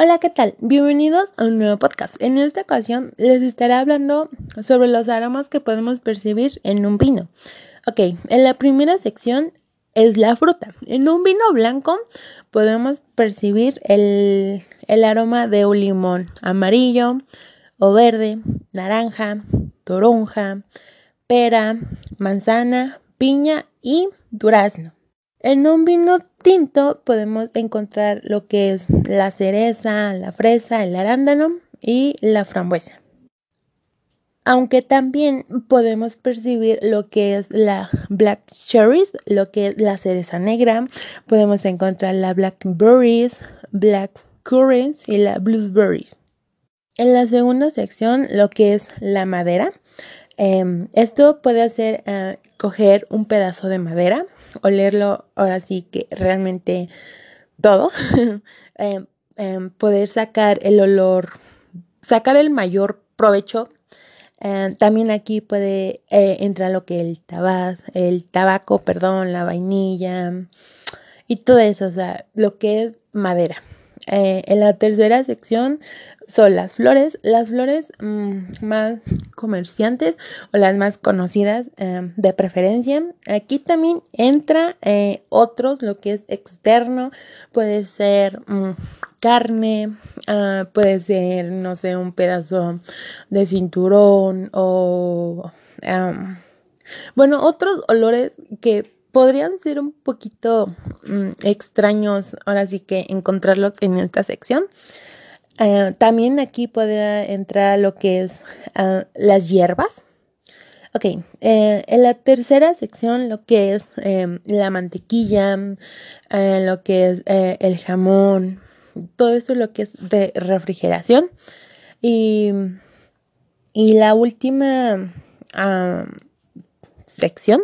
Hola, ¿qué tal? Bienvenidos a un nuevo podcast. En esta ocasión les estaré hablando sobre los aromas que podemos percibir en un vino. Ok, en la primera sección es la fruta. En un vino blanco podemos percibir el, aroma de un limón amarillo o verde, naranja, toronja, pera, manzana, piña y durazno. En un vino tinto podemos encontrar lo que es la cereza, la fresa, el arándano y la frambuesa. Aunque también podemos percibir lo que es la black cherries, lo que es la cereza negra, podemos encontrar la blackberries, black currants y la blueberries. En la segunda sección, lo que es la madera. Em, esto puede hacer eh, coger un pedazo de madera, olerlo ahora sí que realmente todo, em, em, poder sacar el olor, sacar el mayor provecho. Eh, también aquí puede eh, entrar lo que el tabaco, el tabaco, perdón, la vainilla y todo eso, o sea, lo que es madera. Eh, en la tercera sección son las flores, las flores mm, más comerciantes o las más conocidas em, de preferencia. Aquí también entra eh, otros, lo que es externo, puede ser mm, carne, ah, puede ser, no sé, un pedazo de cinturón o... bueno, otros olores que podrían ser un poquito mm, extraños, ahora sí que encontrarlos en esta sección. Eh, también aquí podría entrar lo que es ah, las hierbas. Ok, eh, en la tercera sección lo que es em, la mantequilla, eh, lo que es el jamón, todo eso lo que es de refrigeración. Y, y la última ah, sección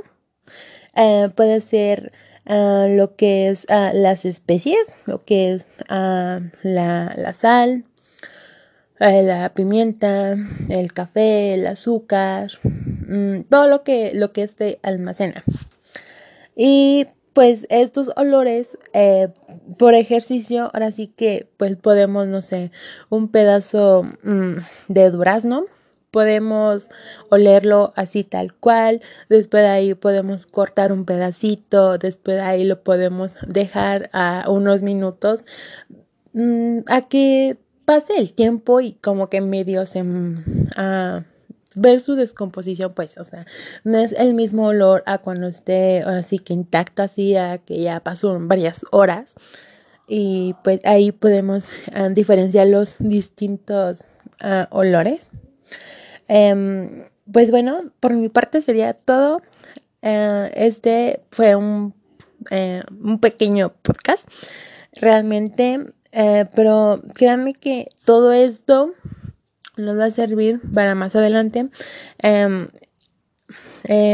eh, puede ser ah, lo que es ah, las especies, lo que es ah, la, sal, eh, la pimienta, el café, el azúcar, mm, todo lo que, lo que este almacena. Y pues estos olores eh, por ejercicio, ahora sí que pues podemos, no sé, un pedazo mm, de durazno podemos olerlo así tal cual, después de ahí podemos cortar un pedacito, después de ahí lo podemos dejar a unos minutos mm, a que pase el tiempo y como que medio se mm, ver su descomposición, pues, o sea, no es el mismo olor a cuando esté así que intacto, así a que ya pasó varias horas. Y pues ahí podemos ah, diferenciar los distintos ah, olores. Em, pues bueno, por mi parte sería todo. Eh, este fue un, eh, un, pequeño podcast, realmente, eh, pero créanme que todo esto nos va a servir para más adelante. Em,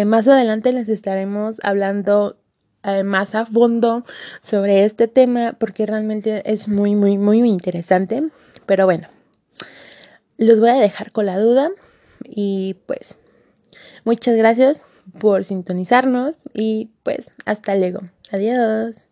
más adelante les estaremos hablando más a fondo sobre este tema porque realmente es muy, muy, muy interesante. Pero bueno, los voy a dejar con la duda. Y pues, muchas gracias por sintonizarnos y pues hasta luego. Adiós.